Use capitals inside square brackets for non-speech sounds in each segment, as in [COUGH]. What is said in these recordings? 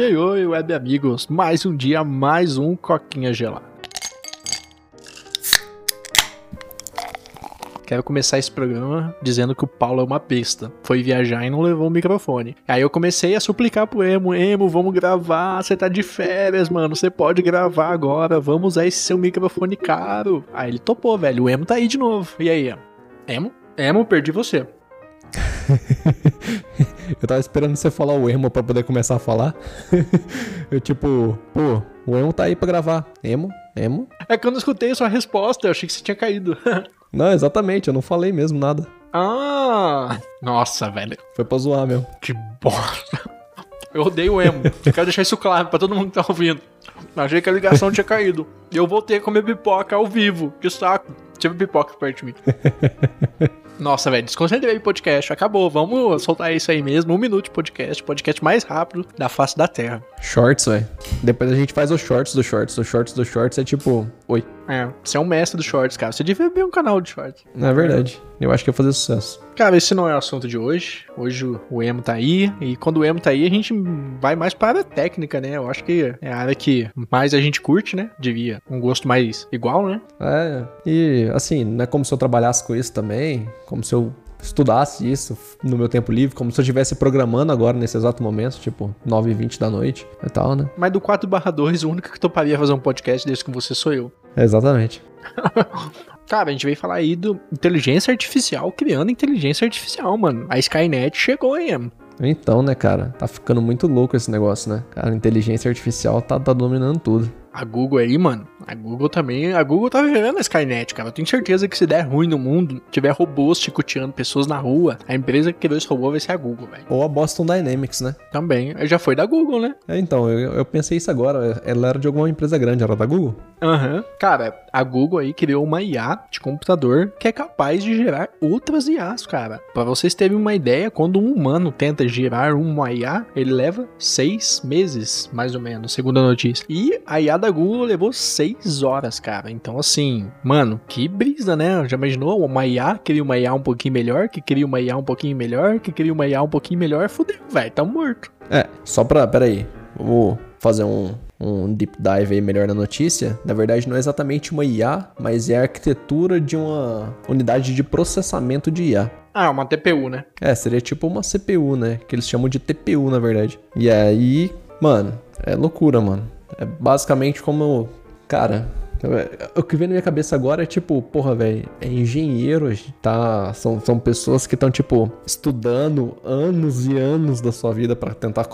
Oi, oi, oi, web amigos. Mais um dia, mais um Coquinha Gelado. Quero começar esse programa dizendo que o Paulo é uma besta. Foi viajar e não levou o microfone. Aí eu comecei a suplicar pro Emo: Emo, vamos gravar. Você tá de férias, mano. Você pode gravar agora. Vamos usar esse seu microfone caro. Aí ele topou, velho. O Emo tá aí de novo. E aí? Emo? Emo, perdi você. [LAUGHS] eu tava esperando você falar o emo pra poder começar a falar. [LAUGHS] eu tipo, pô, o emo tá aí pra gravar. Emo? Emo? É que eu não escutei a sua resposta, eu achei que você tinha caído. [LAUGHS] não, exatamente, eu não falei mesmo nada. Ah! Nossa, velho. Foi pra zoar mesmo. Que bosta. Eu odeio o emo. Quero deixar isso claro pra todo mundo que tá ouvindo. Achei que a ligação tinha caído. E eu voltei a comer pipoca ao vivo. Que saco. Tive pipoca perto de mim. [LAUGHS] Nossa, velho, desconcentrei o podcast. Acabou. Vamos soltar isso aí mesmo. Um minuto de podcast. Podcast mais rápido da face da Terra. Shorts, velho. Depois a gente faz os shorts do shorts. Os shorts do shorts é tipo. Oi. É, você é um mestre dos shorts, cara. Você devia abrir um canal de shorts. É verdade. Eu acho que ia fazer sucesso. Cara, esse não é o assunto de hoje. Hoje o emo tá aí. E quando o emo tá aí, a gente vai mais para a área técnica, né? Eu acho que é a área que mais a gente curte, né? Devia. Um gosto mais igual, né? É. E assim, não é como se eu trabalhasse com isso também. Como se eu estudasse isso no meu tempo livre, como se eu estivesse programando agora nesse exato momento, tipo 9 e 20 da noite e tal, né? Mas do 4 2, o único que toparia fazer um podcast desse com você sou eu. Exatamente. Cara, a gente veio falar aí do inteligência artificial criando inteligência artificial, mano. A Skynet chegou aí. Então, né, cara? Tá ficando muito louco esse negócio, né? Cara, inteligência artificial tá, tá dominando tudo. A Google aí, mano. A Google também. A Google tá vivendo a Skynet, cara. Eu tenho certeza que se der ruim no mundo, tiver robôs chicoteando pessoas na rua, a empresa que criou esse robô vai ser a Google, velho. Ou a Boston Dynamics, né? Também. Já foi da Google, né? É, então, eu, eu pensei isso agora. Ela era de alguma empresa grande, era da Google? Aham. Uhum. Cara, a Google aí criou uma IA de computador que é capaz de gerar outras IAs, cara. Pra vocês terem uma ideia, quando um humano tenta gerar uma IA, ele leva seis meses, mais ou menos, segundo a notícia. E a IA da Google levou seis horas, cara. Então, assim, mano, que brisa, né? Já imaginou uma IA, queria uma IA um pouquinho melhor, que queria uma IA um pouquinho melhor, que queria uma IA um pouquinho melhor, fudeu, velho, tá morto. É, só pra, peraí, vou fazer um, um deep dive aí melhor na notícia. Na verdade, não é exatamente uma IA, mas é a arquitetura de uma unidade de processamento de IA. Ah, uma TPU, né? É, seria tipo uma CPU, né? Que eles chamam de TPU, na verdade. E aí, mano, é loucura, mano. É basicamente como. Cara, o que vem na minha cabeça agora é tipo, porra, velho, é engenheiro, tá? São, são pessoas que estão, tipo, estudando anos e anos da sua vida para tentar,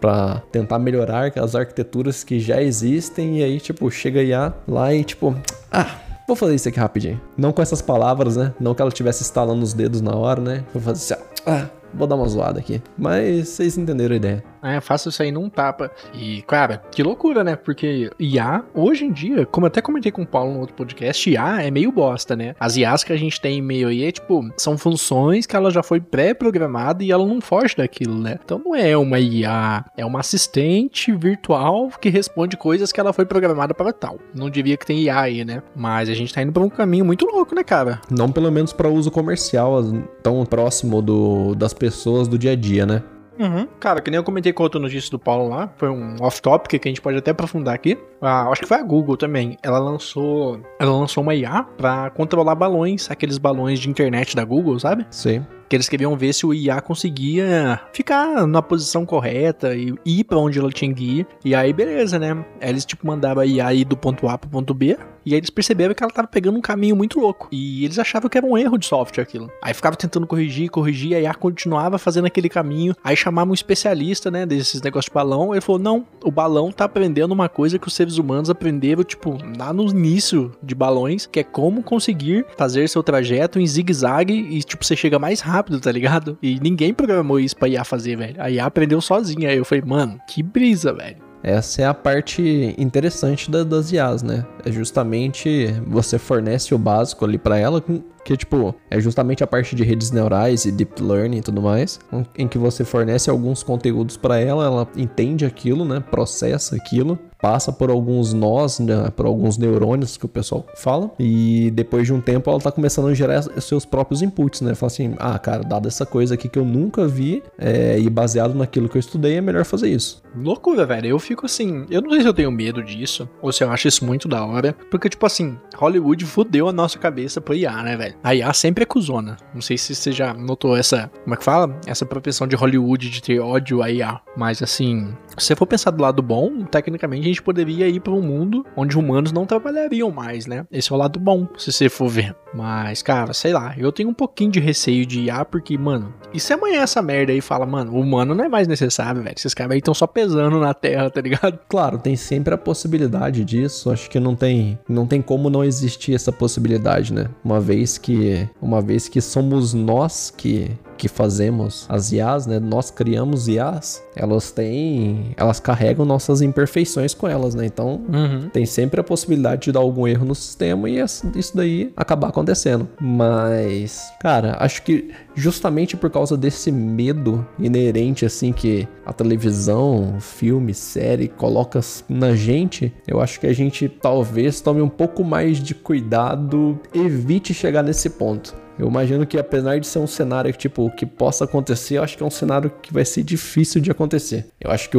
pra tentar melhorar as arquiteturas que já existem. E aí, tipo, chega IA lá e, tipo, ah, vou fazer isso aqui rapidinho. Não com essas palavras, né? Não que ela estivesse instalando os dedos na hora, né? Vou fazer assim, ah, vou dar uma zoada aqui. Mas vocês entenderam a ideia. É, faço isso aí num tapa. E, cara, que loucura, né? Porque IA, hoje em dia, como eu até comentei com o Paulo no outro podcast, IA é meio bosta, né? As IAs que a gente tem meio aí é tipo, são funções que ela já foi pré-programada e ela não foge daquilo, né? Então não é uma IA, é uma assistente virtual que responde coisas que ela foi programada para tal. Não diria que tem IA aí, né? Mas a gente tá indo pra um caminho muito louco, né, cara? Não pelo menos para uso comercial, tão próximo do, das pessoas do dia a dia, né? Uhum. Cara, que nem eu comentei com outra notícia do Paulo lá, foi um off-topic que a gente pode até aprofundar aqui. Ah, acho que foi a Google também. Ela lançou, ela lançou uma IA para controlar balões, aqueles balões de internet da Google, sabe? Sim que eles queriam ver se o IA conseguia ficar na posição correta e ir para onde ela tinha que ir. E aí, beleza, né? Aí eles, tipo, mandaram a IA ir do ponto A pro ponto B. E aí eles perceberam que ela tava pegando um caminho muito louco. E eles achavam que era um erro de software aquilo. Aí ficava tentando corrigir, corrigir, a IA continuava fazendo aquele caminho. Aí chamava um especialista, né, desses negócios de balão. Ele falou: não, o balão tá aprendendo uma coisa que os seres humanos aprenderam, tipo, lá no início de balões, que é como conseguir fazer seu trajeto em zigue-zague e, tipo, você chega mais rápido, tá ligado? E ninguém programou isso pra IA fazer, velho. A IA aprendeu sozinha. Aí eu falei, mano, que brisa, velho. Essa é a parte interessante da, das IAs, né? É justamente você fornece o básico ali para ela Que, tipo, é justamente a parte de redes neurais e deep learning e tudo mais, em que você fornece alguns conteúdos para ela, ela entende aquilo, né? Processa aquilo passa por alguns nós, né, por alguns neurônios que o pessoal fala, e depois de um tempo ela tá começando a gerar seus próprios inputs, né? Fala assim, ah, cara, dada essa coisa aqui que eu nunca vi, é, e baseado naquilo que eu estudei, é melhor fazer isso. Loucura, velho. Eu fico assim, eu não sei se eu tenho medo disso, ou se eu acho isso muito da hora, porque, tipo assim, Hollywood fudeu a nossa cabeça pro IA, né, velho? A IA sempre é cuzona. Não sei se você já notou essa, como é que fala? Essa propensão de Hollywood de ter ódio a IA. Mas, assim, se você for pensar do lado bom, tecnicamente a gente poderia ir para um mundo onde humanos não trabalhariam mais, né? Esse é o lado bom, se você for ver. Mas, cara, sei lá, eu tenho um pouquinho de receio de IA, porque, mano, e se amanhã essa merda aí fala, mano, o humano não é mais necessário, velho? Esses caras aí estão só pesando na Terra, tá ligado? Claro, tem sempre a possibilidade disso. Acho que não tem, não tem como não existir essa possibilidade, né? Uma vez que, uma vez que somos nós que que fazemos as IAs, né? Nós criamos IAs, elas têm, elas carregam nossas imperfeições com elas, né? Então, uhum. tem sempre a possibilidade de dar algum erro no sistema e isso daí acabar acontecendo. Mas, cara, acho que justamente por causa desse medo inerente assim que a televisão, filme, série coloca na gente, eu acho que a gente talvez tome um pouco mais de cuidado, evite chegar nesse ponto. Eu imagino que apesar de ser um cenário que, tipo, que possa acontecer, eu acho que é um cenário que vai ser difícil de acontecer. Eu acho que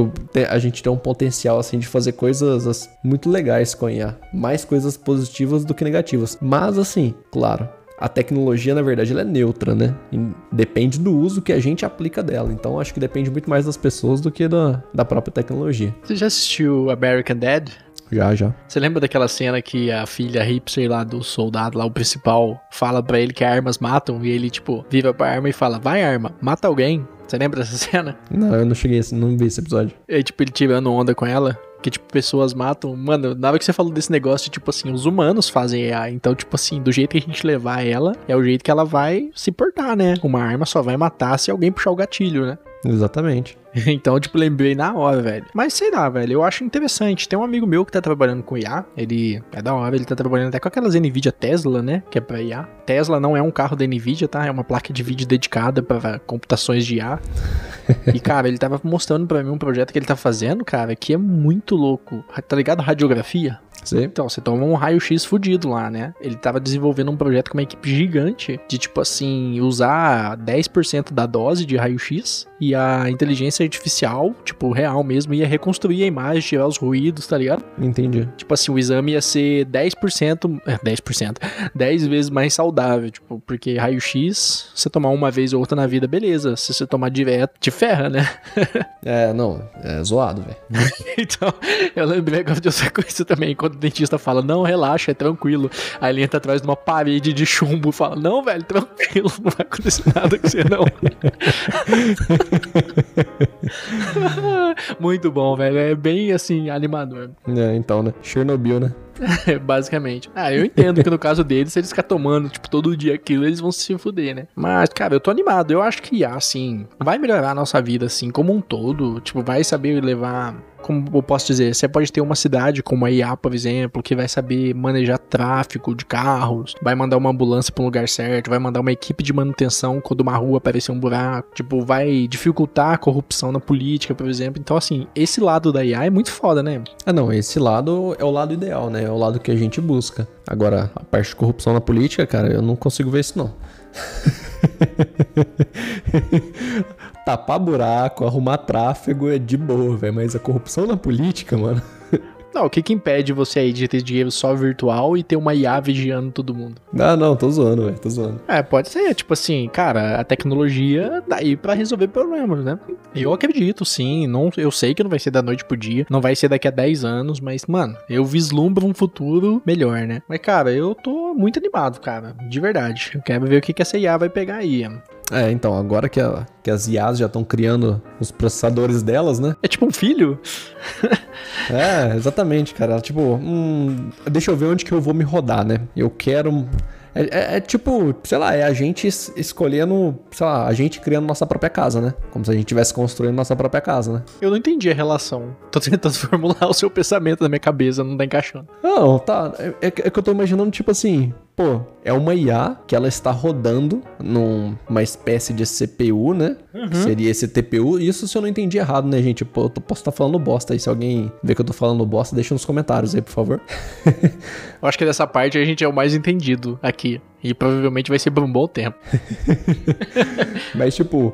a gente tem um potencial, assim, de fazer coisas muito legais com a IA. Mais coisas positivas do que negativas. Mas, assim, claro, a tecnologia, na verdade, ela é neutra, né? Depende do uso que a gente aplica dela. Então, acho que depende muito mais das pessoas do que da, da própria tecnologia. Você já assistiu American Dad? Já, já. Você lembra daquela cena que a filha hipster lá do soldado, lá o principal, fala para ele que armas matam e ele, tipo, vira pra arma e fala: Vai, arma, mata alguém. Você lembra dessa [LAUGHS] cena? Não, eu não cheguei, não vi esse episódio. E tipo, ele tirando onda com ela. Que, tipo, pessoas matam. Mano, na hora que você falou desse negócio, tipo assim, os humanos fazem AI. Então, tipo assim, do jeito que a gente levar ela, é o jeito que ela vai se portar, né? Uma arma só vai matar se alguém puxar o gatilho, né? Exatamente. [LAUGHS] Então, tipo, lembrei na hora, velho. Mas sei lá, velho, eu acho interessante. Tem um amigo meu que tá trabalhando com IA. Ele é da hora, ele tá trabalhando até com aquelas Nvidia Tesla, né? Que é pra IA. Tesla não é um carro da Nvidia, tá? É uma placa de vídeo dedicada para computações de IA. e, cara, ele tava mostrando para mim um projeto que ele tá fazendo, cara, que é muito louco. Tá ligado? Radiografia. Sim. Então, você toma um raio-x fudido lá, né? Ele tava desenvolvendo um projeto com uma equipe gigante de, tipo assim, usar 10% da dose de raio-x e a inteligência artificial, tipo, real mesmo, ia reconstruir a imagem, tirar os ruídos, tá ligado? Entendi. Tipo assim, o exame ia ser 10%, [LAUGHS] é, 10%, 10 [LAUGHS] vezes mais saudável, tipo, porque raio-x, você tomar uma vez ou outra na vida, beleza. Se você tomar direto, te ferra, né? [LAUGHS] é, não, é zoado, velho. então, eu lembrei agora de outra coisa também, quando o dentista fala, não, relaxa, é tranquilo. Aí ele entra atrás de uma parede de chumbo e fala, não, velho, tranquilo, não vai acontecer nada com você, não. [LAUGHS] Muito bom, velho. É bem assim, animador. É, então, né? Chernobyl, né? [LAUGHS] Basicamente. Ah, eu entendo que no caso deles, se eles ficar tomando, tipo, todo dia aquilo, eles vão se fuder, né? Mas, cara, eu tô animado. Eu acho que, assim, vai melhorar a nossa vida, assim, como um todo. Tipo, vai saber levar como eu posso dizer, você pode ter uma cidade como a IA, por exemplo, que vai saber manejar tráfego de carros, vai mandar uma ambulância para um lugar certo, vai mandar uma equipe de manutenção quando uma rua aparecer um buraco, tipo, vai dificultar a corrupção na política, por exemplo. Então, assim, esse lado da IA é muito foda, né? Ah, não, esse lado é o lado ideal, né? É o lado que a gente busca. Agora, a parte de corrupção na política, cara, eu não consigo ver isso não. [LAUGHS] Tapar buraco, arrumar tráfego é de boa, velho. Mas a corrupção na política, mano. [LAUGHS] Não, o que que impede você aí de ter dinheiro só virtual e ter uma IA vigiando todo mundo? Ah, não, tô zoando, velho, tô zoando. É, pode ser, tipo assim, cara, a tecnologia tá aí pra resolver problemas, né? Eu acredito, sim, não, eu sei que não vai ser da noite pro dia, não vai ser daqui a 10 anos, mas, mano, eu vislumbro um futuro melhor, né? Mas, cara, eu tô muito animado, cara, de verdade. Eu quero ver o que que essa IA vai pegar aí. É, então, agora que, a, que as IAs já estão criando os processadores delas, né? É tipo um filho? [LAUGHS] é, exatamente, cara. Tipo, hum, deixa eu ver onde que eu vou me rodar, né? Eu quero. É, é, é, tipo, sei lá, é a gente escolhendo, sei lá, a gente criando nossa própria casa, né? Como se a gente estivesse construindo nossa própria casa, né? Eu não entendi a relação. Tô tentando [LAUGHS] formular o seu pensamento na minha cabeça, não tá encaixando. Não, tá. É, é, é que eu tô imaginando, tipo assim, pô, é uma IA que ela está rodando numa espécie de CPU, né? Uhum. Seria esse TPU. Isso se eu não entendi errado, né, gente? Pô, eu posso estar falando bosta aí. Se alguém vê que eu tô falando bosta, deixa nos comentários aí, por favor. [LAUGHS] eu acho que dessa parte a gente é o mais entendido aqui. E provavelmente vai ser por um bom tempo. [LAUGHS] Mas, tipo,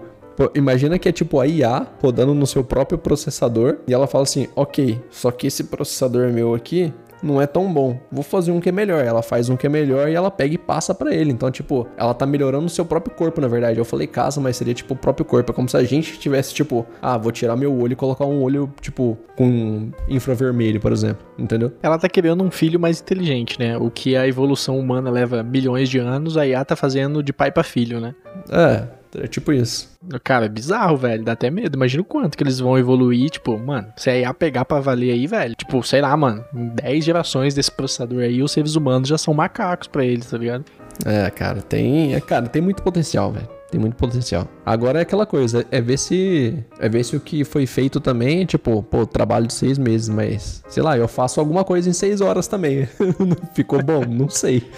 imagina que é tipo a IA rodando no seu próprio processador e ela fala assim: ok, só que esse processador meu aqui, não é tão bom. Vou fazer um que é melhor. Ela faz um que é melhor e ela pega e passa para ele. Então, tipo, ela tá melhorando o seu próprio corpo, na verdade. Eu falei casa, mas seria tipo o próprio corpo. É como se a gente tivesse, tipo, ah, vou tirar meu olho e colocar um olho, tipo, com infravermelho, por exemplo. Entendeu? Ela tá querendo um filho mais inteligente, né? O que a evolução humana leva milhões de anos, a IA tá fazendo de pai para filho, né? É. É tipo isso. Cara, é bizarro, velho. Dá até medo. Imagina o quanto que eles vão evoluir. Tipo, mano, se a IA pegar pra valer aí, velho. Tipo, sei lá, mano. Em 10 gerações desse processador aí, os seres humanos já são macacos pra eles, tá ligado? É, cara, tem. É, cara, tem muito potencial, velho. Tem muito potencial. Agora é aquela coisa, é ver se. É ver se o que foi feito também, tipo, pô, trabalho de seis meses, mas. Sei lá, eu faço alguma coisa em seis horas também. [LAUGHS] Ficou bom? Não sei.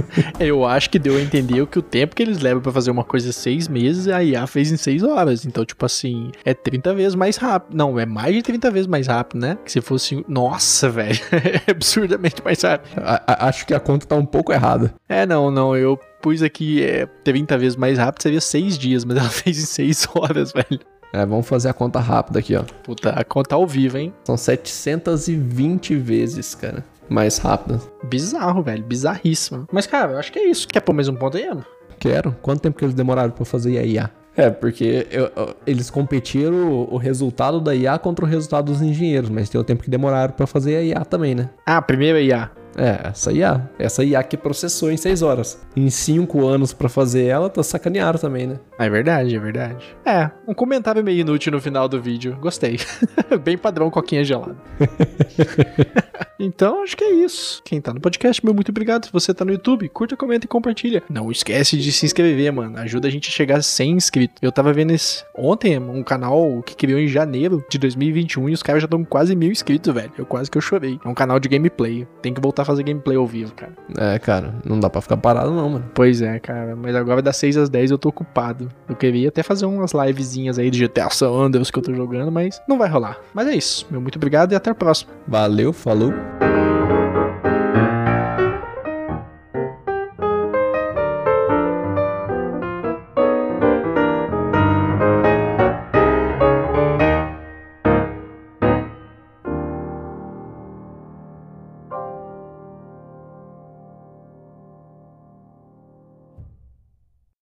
[LAUGHS] Eu acho que deu a entender que o tempo que eles levam para fazer uma coisa seis meses, a IA fez em seis horas. Então, tipo assim, é 30 vezes mais rápido. Não, é mais de 30 vezes mais rápido, né? Que se fosse. Nossa, [LAUGHS] velho. é absurdamente mais rápido. A, a, acho que a conta tá um pouco errada. É, não, não. Eu pus aqui é 30 vezes mais rápido, seria seis dias, mas [LAUGHS] ela fez em seis horas, velho. É, vamos fazer a conta rápida aqui, ó. Puta, a conta ao vivo, hein? São 720 vezes, cara mais rápida. Bizarro, velho. Bizarríssimo. Mas, cara, eu acho que é isso. Quer pôr mais um ponto aí, Emo? Quero. Quanto tempo que eles demoraram pra fazer a IA? É, porque eu, eu, eles competiram o, o, resultado da IA contra o resultado dos engenheiros, mas tem o tempo que demoraram para fazer a IA também, né? Ah, primeiro a IA. É, essa IA. Essa IA que processou em 6 horas. Em 5 anos para fazer ela, tá sacaneado também, né? É verdade, é verdade. É, um comentário meio inútil no final do vídeo. Gostei. [LAUGHS] Bem padrão coquinha gelada. [LAUGHS] então, acho que é isso. Quem tá no podcast, meu muito obrigado. Se você tá no YouTube, curta, comenta e compartilha. Não esquece de se inscrever, mano. Ajuda a gente a chegar a 100 inscritos. Eu tava vendo esse ontem, um canal que criou em janeiro de 2021 e os caras já estão quase mil inscritos, velho. Eu quase que eu chorei. É um canal de gameplay. Tem que voltar a fazer gameplay ao vivo, cara. É, cara, não dá pra ficar parado não, mano. Pois é, cara. Mas agora das 6 às 10 eu tô ocupado. Eu queria até fazer umas livezinhas aí de GTA San Andreas que eu tô jogando, mas não vai rolar. Mas é isso. Meu muito obrigado e até a próxima. Valeu, falou. Blue.